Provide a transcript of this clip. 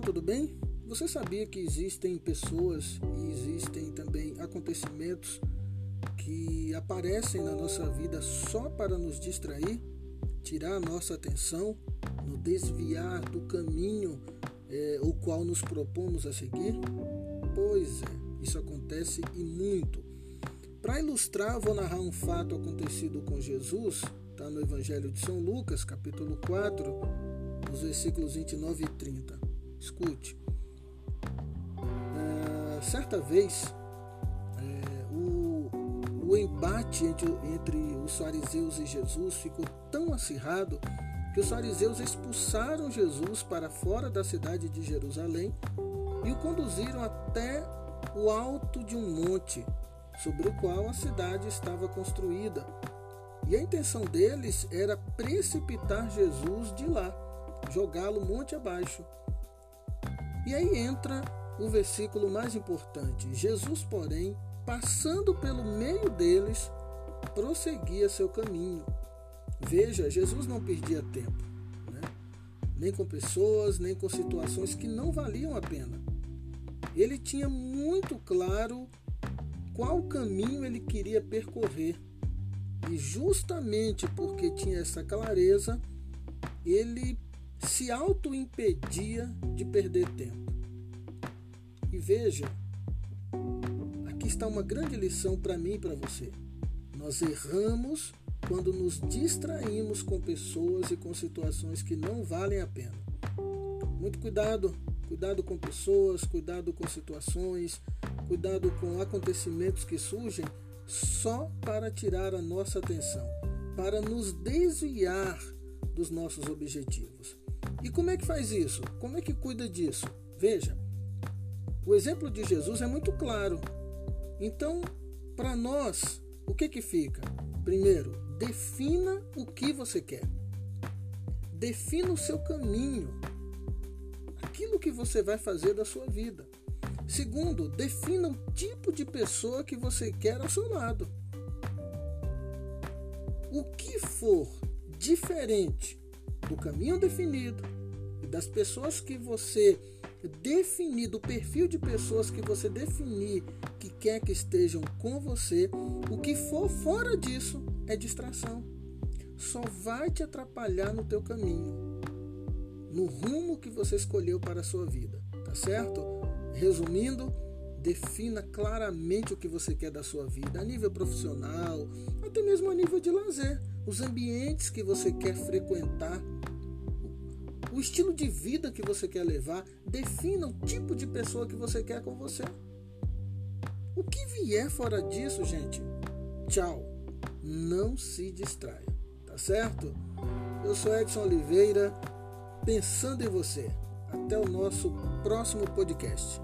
tudo bem? Você sabia que existem pessoas e existem também acontecimentos que aparecem na nossa vida só para nos distrair, tirar a nossa atenção, nos desviar do caminho é, o qual nos propomos a seguir? Pois é, isso acontece e muito. Para ilustrar, vou narrar um fato acontecido com Jesus, está no Evangelho de São Lucas, capítulo 4, os versículos 29 e 30. Escute. É, certa vez, é, o, o embate entre, entre os fariseus e Jesus ficou tão acirrado que os fariseus expulsaram Jesus para fora da cidade de Jerusalém e o conduziram até o alto de um monte, sobre o qual a cidade estava construída. E a intenção deles era precipitar Jesus de lá, jogá-lo monte abaixo. E aí entra o versículo mais importante. Jesus, porém, passando pelo meio deles, prosseguia seu caminho Veja, Jesus não perdia tempo, né? nem com pessoas, nem com situações que não valiam a pena. Ele tinha muito claro qual caminho ele queria percorrer. E justamente porque tinha essa clareza, ele se auto-impedia de perder tempo. E veja, aqui está uma grande lição para mim e para você. Nós erramos quando nos distraímos com pessoas e com situações que não valem a pena. Muito cuidado, cuidado com pessoas, cuidado com situações, cuidado com acontecimentos que surgem só para tirar a nossa atenção, para nos desviar dos nossos objetivos. E como é que faz isso? Como é que cuida disso? Veja, o exemplo de Jesus é muito claro. Então, para nós, o que que fica? Primeiro, Defina o que você quer. Defina o seu caminho. Aquilo que você vai fazer da sua vida. Segundo, defina o tipo de pessoa que você quer ao seu lado. O que for diferente do caminho definido e das pessoas que você definir, do perfil de pessoas que você definir que quer que estejam com você, o que for fora disso é distração. Só vai te atrapalhar no teu caminho, no rumo que você escolheu para a sua vida, tá certo? Resumindo, defina claramente o que você quer da sua vida, a nível profissional, até mesmo a nível de lazer, os ambientes que você quer frequentar, o estilo de vida que você quer levar, defina o tipo de pessoa que você quer com você. O que vier fora disso, gente, tchau não se distraia, tá certo? Eu sou Edson Oliveira, pensando em você. Até o nosso próximo podcast.